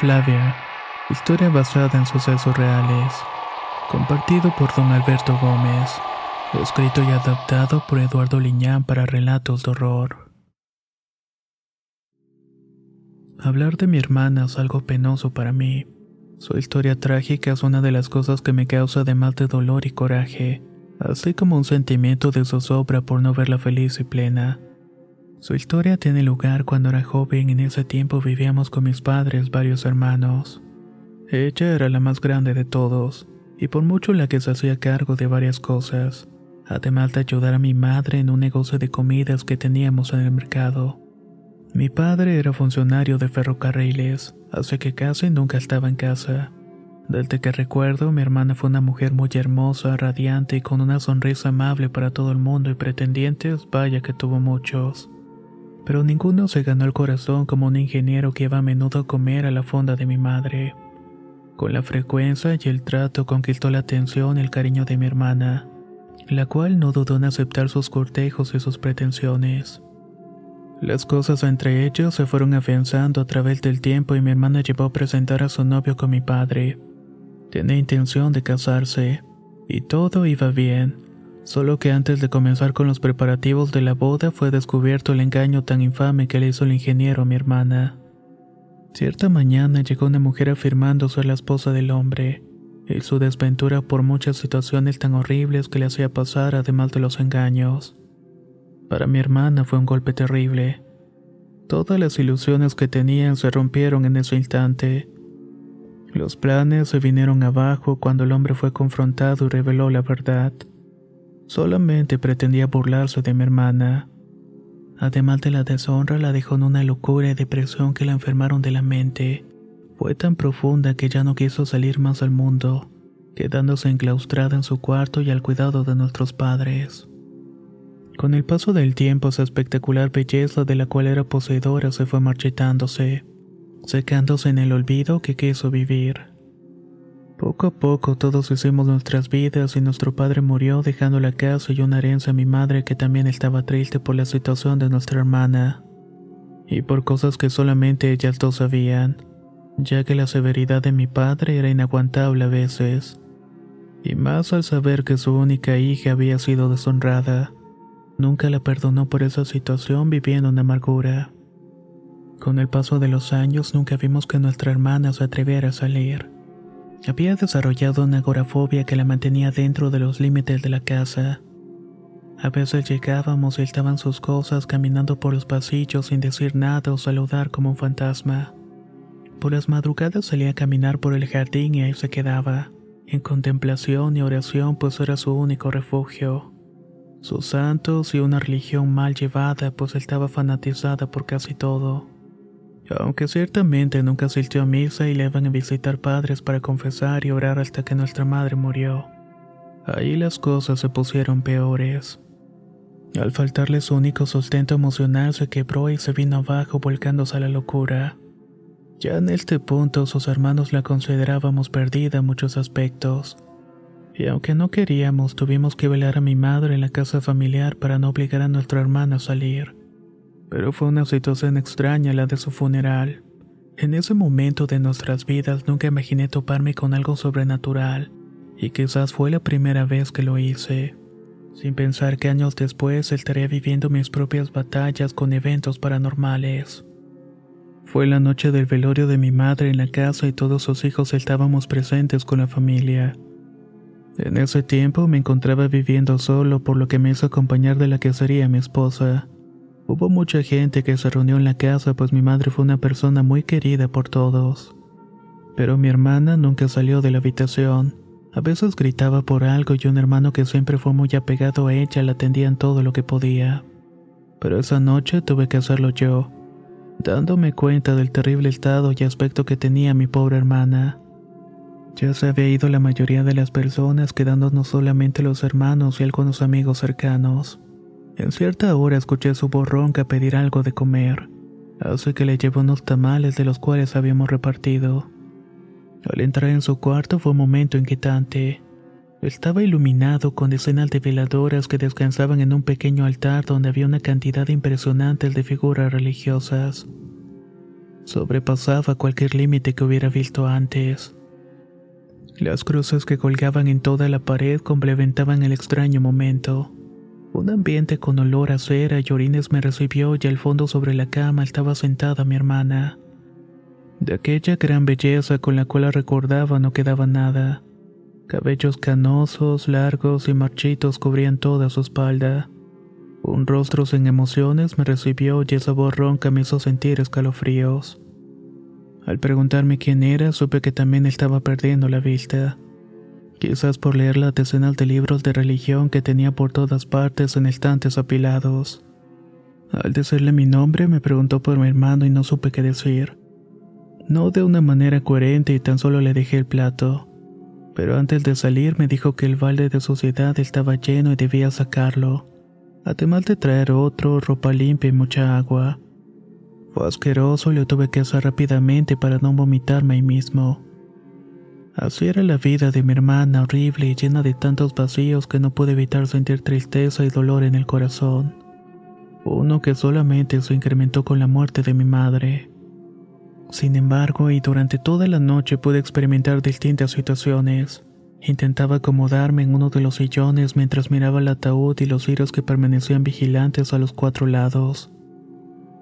Flavia, historia basada en sucesos reales, compartido por don Alberto Gómez, escrito y adaptado por Eduardo Liñán para relatos de horror. Hablar de mi hermana es algo penoso para mí. Su historia trágica es una de las cosas que me causa además de dolor y coraje, así como un sentimiento de zozobra por no verla feliz y plena. Su historia tiene lugar cuando era joven en ese tiempo vivíamos con mis padres varios hermanos. Ella era la más grande de todos, y por mucho la que se hacía cargo de varias cosas, además de ayudar a mi madre en un negocio de comidas que teníamos en el mercado. Mi padre era funcionario de ferrocarriles, así que casi nunca estaba en casa. Desde que recuerdo, mi hermana fue una mujer muy hermosa, radiante y con una sonrisa amable para todo el mundo y pretendientes, vaya que tuvo muchos pero ninguno se ganó el corazón como un ingeniero que iba a menudo a comer a la fonda de mi madre. Con la frecuencia y el trato conquistó la atención y el cariño de mi hermana, la cual no dudó en aceptar sus cortejos y sus pretensiones. Las cosas entre ellos se fueron afianzando a través del tiempo y mi hermana llevó a presentar a su novio con mi padre. Tenía intención de casarse, y todo iba bien Solo que antes de comenzar con los preparativos de la boda fue descubierto el engaño tan infame que le hizo el ingeniero a mi hermana. Cierta mañana llegó una mujer afirmando ser la esposa del hombre, y su desventura por muchas situaciones tan horribles que le hacía pasar además de los engaños. Para mi hermana fue un golpe terrible. Todas las ilusiones que tenían se rompieron en ese instante. Los planes se vinieron abajo cuando el hombre fue confrontado y reveló la verdad. Solamente pretendía burlarse de mi hermana. Además de la deshonra, la dejó en una locura y depresión que la enfermaron de la mente. Fue tan profunda que ya no quiso salir más al mundo, quedándose enclaustrada en su cuarto y al cuidado de nuestros padres. Con el paso del tiempo, su espectacular belleza de la cual era poseedora se fue marchitándose, secándose en el olvido que quiso vivir. Poco a poco todos hicimos nuestras vidas y nuestro padre murió dejando la casa y una herencia a mi madre que también estaba triste por la situación de nuestra hermana. Y por cosas que solamente ellas dos sabían, ya que la severidad de mi padre era inaguantable a veces. Y más al saber que su única hija había sido deshonrada. Nunca la perdonó por esa situación viviendo en amargura. Con el paso de los años nunca vimos que nuestra hermana se atreviera a salir. Había desarrollado una agorafobia que la mantenía dentro de los límites de la casa. A veces llegábamos y estaban sus cosas caminando por los pasillos sin decir nada o saludar como un fantasma. Por las madrugadas salía a caminar por el jardín y ahí se quedaba, en contemplación y oración pues era su único refugio. Sus santos y una religión mal llevada pues estaba fanatizada por casi todo aunque ciertamente nunca asistió a misa y le iban a visitar padres para confesar y orar hasta que nuestra madre murió. Ahí las cosas se pusieron peores. Al faltarle su único sustento emocional se quebró y se vino abajo volcándose a la locura. Ya en este punto sus hermanos la considerábamos perdida en muchos aspectos. Y aunque no queríamos, tuvimos que velar a mi madre en la casa familiar para no obligar a nuestra hermana a salir pero fue una situación extraña la de su funeral. En ese momento de nuestras vidas nunca imaginé toparme con algo sobrenatural, y quizás fue la primera vez que lo hice, sin pensar que años después estaría viviendo mis propias batallas con eventos paranormales. Fue la noche del velorio de mi madre en la casa y todos sus hijos estábamos presentes con la familia. En ese tiempo me encontraba viviendo solo, por lo que me hizo acompañar de la que sería mi esposa. Hubo mucha gente que se reunió en la casa, pues mi madre fue una persona muy querida por todos. Pero mi hermana nunca salió de la habitación. A veces gritaba por algo y un hermano que siempre fue muy apegado a ella la atendía en todo lo que podía. Pero esa noche tuve que hacerlo yo, dándome cuenta del terrible estado y aspecto que tenía mi pobre hermana. Ya se había ido la mayoría de las personas, quedándonos solamente los hermanos y algunos amigos cercanos. En cierta hora escuché su voz ronca pedir algo de comer, así que le llevé unos tamales de los cuales habíamos repartido. Al entrar en su cuarto fue un momento inquietante. Estaba iluminado con decenas de veladoras que descansaban en un pequeño altar donde había una cantidad impresionante de figuras religiosas. Sobrepasaba cualquier límite que hubiera visto antes. Las cruces que colgaban en toda la pared complementaban el extraño momento. Un ambiente con olor a cera y orines me recibió y al fondo sobre la cama estaba sentada mi hermana. De aquella gran belleza con la cual recordaba no quedaba nada. Cabellos canosos, largos y marchitos cubrían toda su espalda. Un rostro sin emociones me recibió y esa voz ronca me hizo sentir escalofríos. Al preguntarme quién era, supe que también estaba perdiendo la vista. Quizás por leer las decenas de libros de religión que tenía por todas partes en estantes apilados. Al decirle mi nombre, me preguntó por mi hermano y no supe qué decir. No de una manera coherente y tan solo le dejé el plato. Pero antes de salir me dijo que el balde de suciedad estaba lleno y debía sacarlo. Además de traer otro, ropa limpia y mucha agua. Fue asqueroso y lo tuve que hacer rápidamente para no vomitarme ahí mismo. Así era la vida de mi hermana, horrible y llena de tantos vacíos que no pude evitar sentir tristeza y dolor en el corazón. Uno que solamente se incrementó con la muerte de mi madre. Sin embargo, y durante toda la noche pude experimentar distintas situaciones. Intentaba acomodarme en uno de los sillones mientras miraba el ataúd y los giros que permanecían vigilantes a los cuatro lados.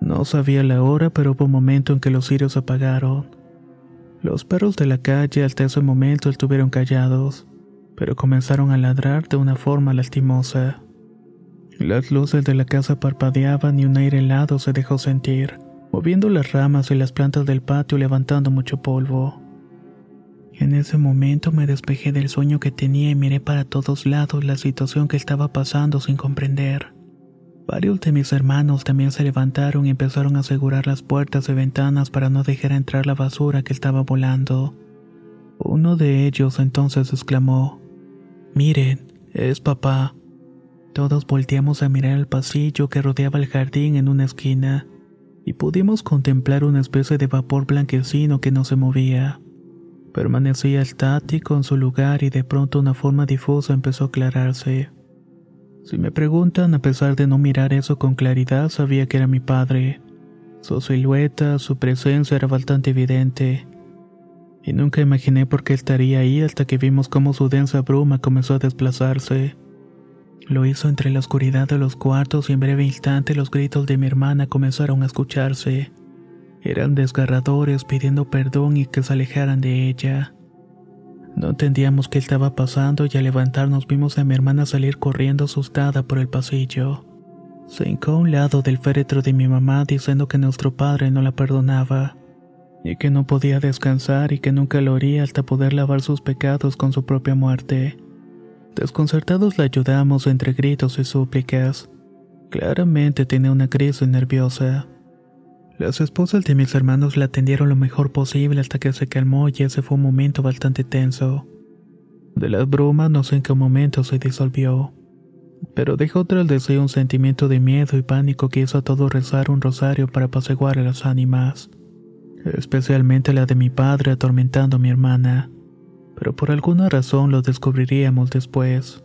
No sabía la hora, pero hubo un momento en que los cirios se apagaron. Los perros de la calle hasta ese momento estuvieron callados, pero comenzaron a ladrar de una forma lastimosa. Las luces de la casa parpadeaban y un aire helado se dejó sentir moviendo las ramas y las plantas del patio levantando mucho polvo. En ese momento me despejé del sueño que tenía y miré para todos lados la situación que estaba pasando sin comprender. Varios de mis hermanos también se levantaron y empezaron a asegurar las puertas y ventanas para no dejar entrar la basura que estaba volando. Uno de ellos entonces exclamó, Miren, es papá. Todos volteamos a mirar el pasillo que rodeaba el jardín en una esquina y pudimos contemplar una especie de vapor blanquecino que no se movía. Permanecía estático en su lugar y de pronto una forma difusa empezó a aclararse. Si me preguntan, a pesar de no mirar eso con claridad, sabía que era mi padre. Su silueta, su presencia era bastante evidente. Y nunca imaginé por qué estaría ahí hasta que vimos cómo su densa bruma comenzó a desplazarse. Lo hizo entre la oscuridad de los cuartos y en breve instante los gritos de mi hermana comenzaron a escucharse. Eran desgarradores pidiendo perdón y que se alejaran de ella. No entendíamos qué estaba pasando y al levantarnos vimos a mi hermana salir corriendo asustada por el pasillo. Se hincó a un lado del féretro de mi mamá diciendo que nuestro padre no la perdonaba y que no podía descansar y que nunca lo haría hasta poder lavar sus pecados con su propia muerte. Desconcertados la ayudamos entre gritos y súplicas. Claramente tenía una crisis nerviosa. Las esposas de mis hermanos la atendieron lo mejor posible hasta que se calmó y ese fue un momento bastante tenso. De las bromas no sé en qué momento se disolvió, pero dejó tras de sí un sentimiento de miedo y pánico que hizo a todos rezar un rosario para apaciguar a las ánimas, especialmente la de mi padre atormentando a mi hermana pero por alguna razón lo descubriríamos después.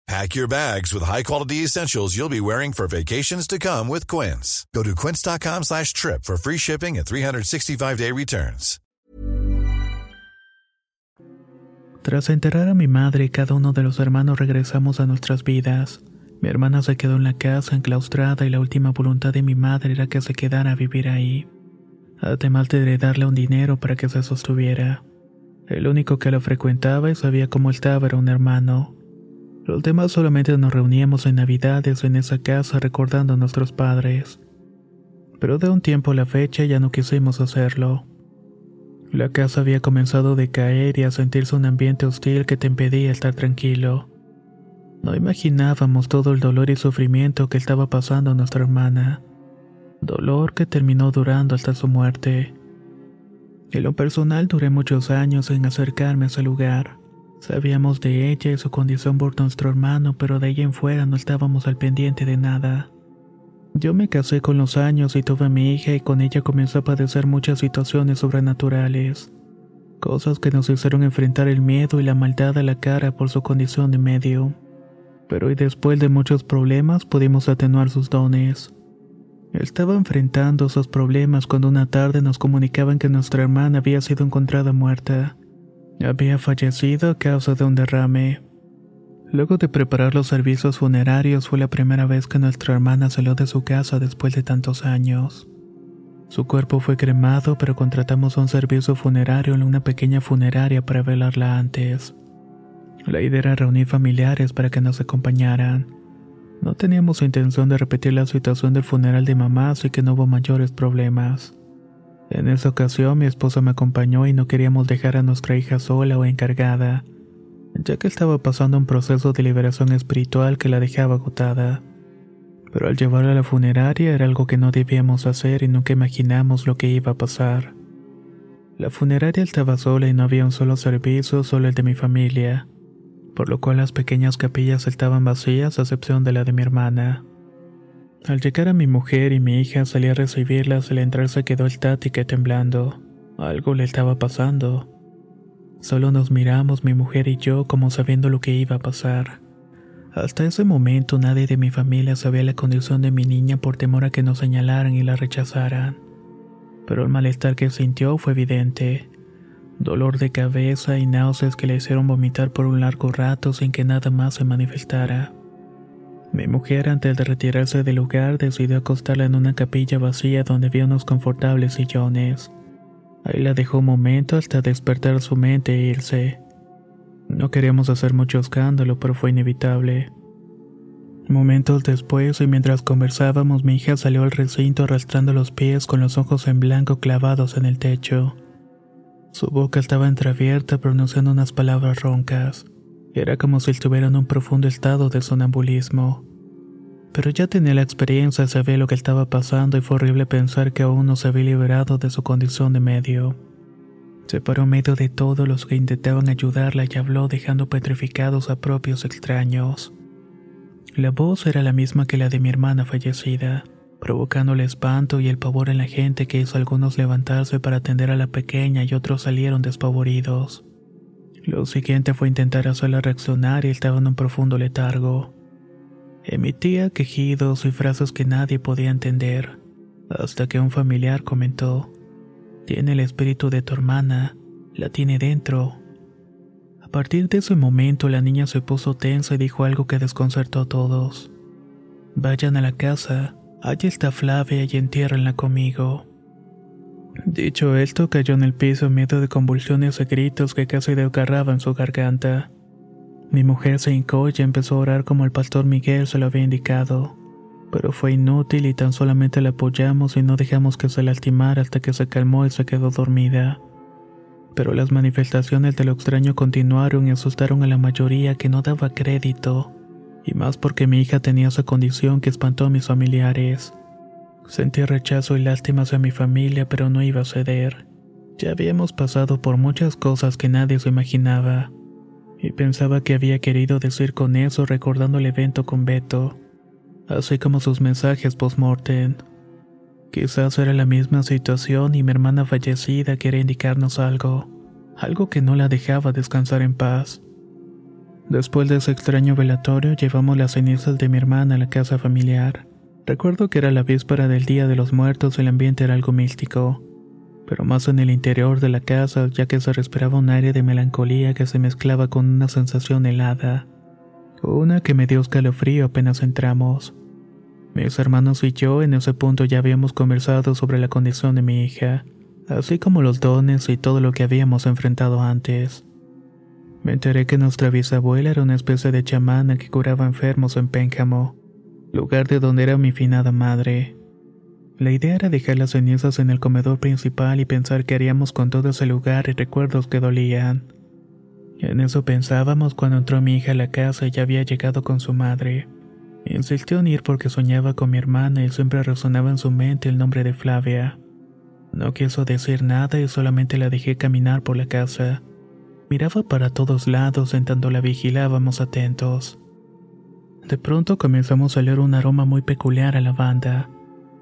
Pack your bags with high-quality essentials you'll be wearing for vacations to come with Quince. Go to quince.com slash trip for free shipping and 365-day returns. Tras enterrar a mi madre, cada uno de los hermanos regresamos a nuestras vidas. Mi hermana se quedó en la casa enclaustrada y la última voluntad de mi madre era que se quedara a vivir ahí. Además de darle un dinero para que se sostuviera. El único que la frecuentaba y sabía cómo estaba era un hermano. Los demás solamente nos reuníamos en Navidades en esa casa recordando a nuestros padres. Pero de un tiempo a la fecha ya no quisimos hacerlo. La casa había comenzado a decaer y a sentirse un ambiente hostil que te impedía estar tranquilo. No imaginábamos todo el dolor y sufrimiento que estaba pasando a nuestra hermana. Dolor que terminó durando hasta su muerte. En lo personal duré muchos años en acercarme a ese lugar. Sabíamos de ella y su condición por nuestro hermano, pero de ella en fuera no estábamos al pendiente de nada. Yo me casé con los años y tuve a mi hija y con ella comenzó a padecer muchas situaciones sobrenaturales. Cosas que nos hicieron enfrentar el miedo y la maldad a la cara por su condición de medio. Pero y después de muchos problemas pudimos atenuar sus dones. Estaba enfrentando esos problemas cuando una tarde nos comunicaban que nuestra hermana había sido encontrada muerta. Había fallecido a causa de un derrame. Luego de preparar los servicios funerarios fue la primera vez que nuestra hermana salió de su casa después de tantos años. Su cuerpo fue cremado, pero contratamos un servicio funerario en una pequeña funeraria para velarla antes. La idea era reunir familiares para que nos acompañaran. No teníamos intención de repetir la situación del funeral de mamá, así que no hubo mayores problemas. En esa ocasión mi esposa me acompañó y no queríamos dejar a nuestra hija sola o encargada, ya que estaba pasando un proceso de liberación espiritual que la dejaba agotada. Pero al llevarla a la funeraria era algo que no debíamos hacer y nunca imaginamos lo que iba a pasar. La funeraria estaba sola y no había un solo servicio, solo el de mi familia, por lo cual las pequeñas capillas estaban vacías a excepción de la de mi hermana. Al llegar a mi mujer y mi hija salí a recibirlas, al entrar se quedó estática y temblando. Algo le estaba pasando. Solo nos miramos mi mujer y yo como sabiendo lo que iba a pasar. Hasta ese momento nadie de mi familia sabía la condición de mi niña por temor a que nos señalaran y la rechazaran. Pero el malestar que sintió fue evidente. Dolor de cabeza y náuseas que le hicieron vomitar por un largo rato sin que nada más se manifestara. Mi mujer, antes de retirarse del lugar, decidió acostarla en una capilla vacía donde había unos confortables sillones. Ahí la dejó un momento hasta despertar su mente e irse. No queríamos hacer mucho escándalo, pero fue inevitable. Momentos después, y mientras conversábamos, mi hija salió al recinto arrastrando los pies con los ojos en blanco clavados en el techo. Su boca estaba entreabierta pronunciando unas palabras roncas. Era como si estuviera en un profundo estado de sonambulismo. Pero ya tenía la experiencia, sabía lo que estaba pasando y fue horrible pensar que aún no se había liberado de su condición de medio. Se paró en medio de todos los que intentaban ayudarla y habló dejando petrificados a propios extraños. La voz era la misma que la de mi hermana fallecida, provocando el espanto y el pavor en la gente que hizo a algunos levantarse para atender a la pequeña y otros salieron despavoridos. Lo siguiente fue intentar hacerla reaccionar y estaba en un profundo letargo. Emitía quejidos y frases que nadie podía entender, hasta que un familiar comentó, Tiene el espíritu de tu hermana, la tiene dentro. A partir de ese momento la niña se puso tensa y dijo algo que desconcertó a todos. Vayan a la casa, allí está Flavia y entiérrenla conmigo. Dicho esto, cayó en el piso en medio de convulsiones y gritos que casi desgarraban su garganta. Mi mujer se hincó y empezó a orar como el pastor Miguel se lo había indicado, pero fue inútil y tan solamente la apoyamos y no dejamos que se lastimara hasta que se calmó y se quedó dormida. Pero las manifestaciones de lo extraño continuaron y asustaron a la mayoría que no daba crédito. y más porque mi hija tenía esa condición que espantó a mis familiares. Sentí rechazo y lástima hacia mi familia, pero no iba a ceder. Ya habíamos pasado por muchas cosas que nadie se imaginaba, y pensaba que había querido decir con eso recordando el evento con Beto, así como sus mensajes post-mortem. Quizás era la misma situación y mi hermana fallecida quería indicarnos algo, algo que no la dejaba descansar en paz. Después de ese extraño velatorio llevamos las cenizas de mi hermana a la casa familiar. Recuerdo que era la víspera del Día de los Muertos y el ambiente era algo místico, pero más en el interior de la casa ya que se respiraba un aire de melancolía que se mezclaba con una sensación helada, una que me dio escalofrío apenas entramos. Mis hermanos y yo en ese punto ya habíamos conversado sobre la condición de mi hija, así como los dones y todo lo que habíamos enfrentado antes. Me enteré que nuestra bisabuela era una especie de chamana que curaba enfermos en Pénjamo, lugar de donde era mi finada madre. La idea era dejar las cenizas en el comedor principal y pensar qué haríamos con todo ese lugar y recuerdos que dolían. En eso pensábamos cuando entró mi hija a la casa y ya había llegado con su madre. Insistió en ir porque soñaba con mi hermana y siempre resonaba en su mente el nombre de Flavia. No quiso decir nada y solamente la dejé caminar por la casa. Miraba para todos lados en tanto la vigilábamos atentos. De pronto comenzamos a oler un aroma muy peculiar a lavanda.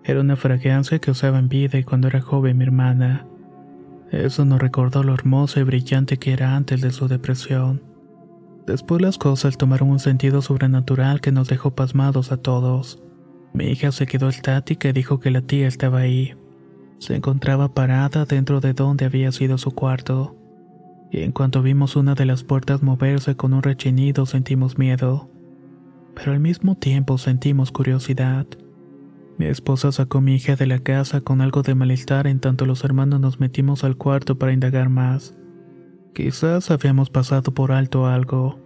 Era una fragancia que usaba en vida y cuando era joven mi hermana. Eso nos recordó lo hermosa y brillante que era antes de su depresión. Después las cosas tomaron un sentido sobrenatural que nos dejó pasmados a todos. Mi hija se quedó estática y dijo que la tía estaba ahí. Se encontraba parada dentro de donde había sido su cuarto y en cuanto vimos una de las puertas moverse con un rechinido sentimos miedo, pero al mismo tiempo sentimos curiosidad. Mi esposa sacó a mi hija de la casa con algo de malestar en tanto los hermanos nos metimos al cuarto para indagar más. Quizás habíamos pasado por alto algo.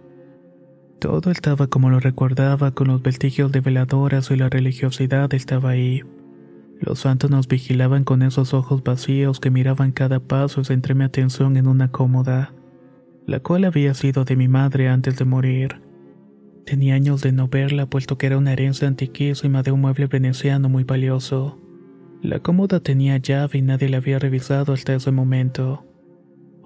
Todo estaba como lo recordaba con los vestigios de veladoras y la religiosidad estaba ahí. Los santos nos vigilaban con esos ojos vacíos que miraban cada paso y centré mi atención en una cómoda, la cual había sido de mi madre antes de morir. Tenía años de no verla, puesto que era una herencia antiquísima de un mueble veneciano muy valioso. La cómoda tenía llave y nadie la había revisado hasta ese momento.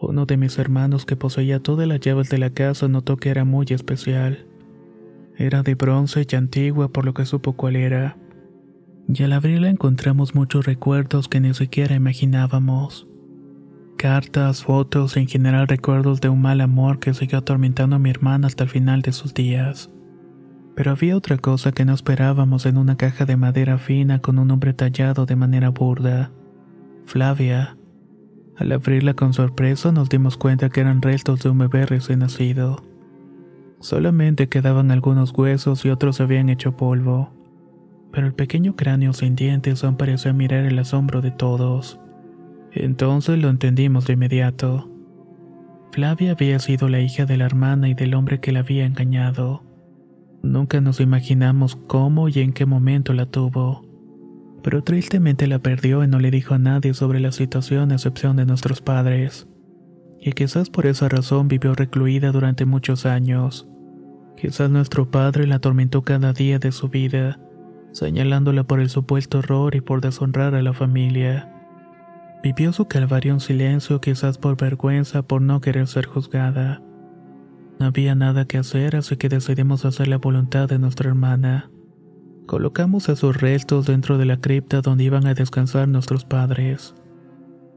Uno de mis hermanos que poseía todas las llaves de la casa notó que era muy especial. Era de bronce y antigua por lo que supo cuál era y al abrirla encontramos muchos recuerdos que ni siquiera imaginábamos. Cartas, fotos y en general recuerdos de un mal amor que siguió atormentando a mi hermana hasta el final de sus días. Pero había otra cosa que no esperábamos en una caja de madera fina con un nombre tallado de manera burda. Flavia. Al abrirla con sorpresa nos dimos cuenta que eran restos de un bebé recién nacido. Solamente quedaban algunos huesos y otros se habían hecho polvo pero el pequeño cráneo sin dientes aún parecía mirar el asombro de todos. Entonces lo entendimos de inmediato. Flavia había sido la hija de la hermana y del hombre que la había engañado. Nunca nos imaginamos cómo y en qué momento la tuvo, pero tristemente la perdió y no le dijo a nadie sobre la situación a excepción de nuestros padres. Y quizás por esa razón vivió recluida durante muchos años. Quizás nuestro padre la atormentó cada día de su vida señalándola por el supuesto error y por deshonrar a la familia. Vivió su calvario en silencio, quizás por vergüenza, por no querer ser juzgada. No había nada que hacer, así que decidimos hacer la voluntad de nuestra hermana. Colocamos a sus restos dentro de la cripta donde iban a descansar nuestros padres.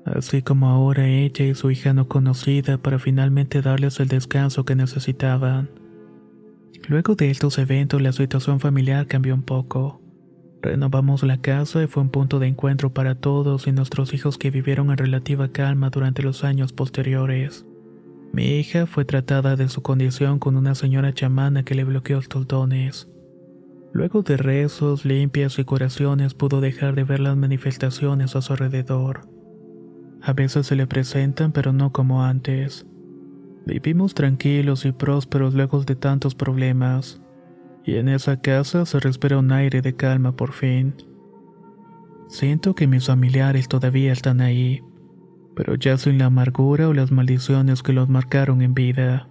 Así como ahora ella y su hija no conocida para finalmente darles el descanso que necesitaban. Luego de estos eventos la situación familiar cambió un poco. Renovamos la casa y fue un punto de encuentro para todos y nuestros hijos que vivieron en relativa calma durante los años posteriores. Mi hija fue tratada de su condición con una señora chamana que le bloqueó los dones. Luego de rezos, limpias y curaciones pudo dejar de ver las manifestaciones a su alrededor. A veces se le presentan pero no como antes. Vivimos tranquilos y prósperos lejos de tantos problemas y en esa casa se respira un aire de calma por fin. Siento que mis familiares todavía están ahí, pero ya sin la amargura o las maldiciones que los marcaron en vida.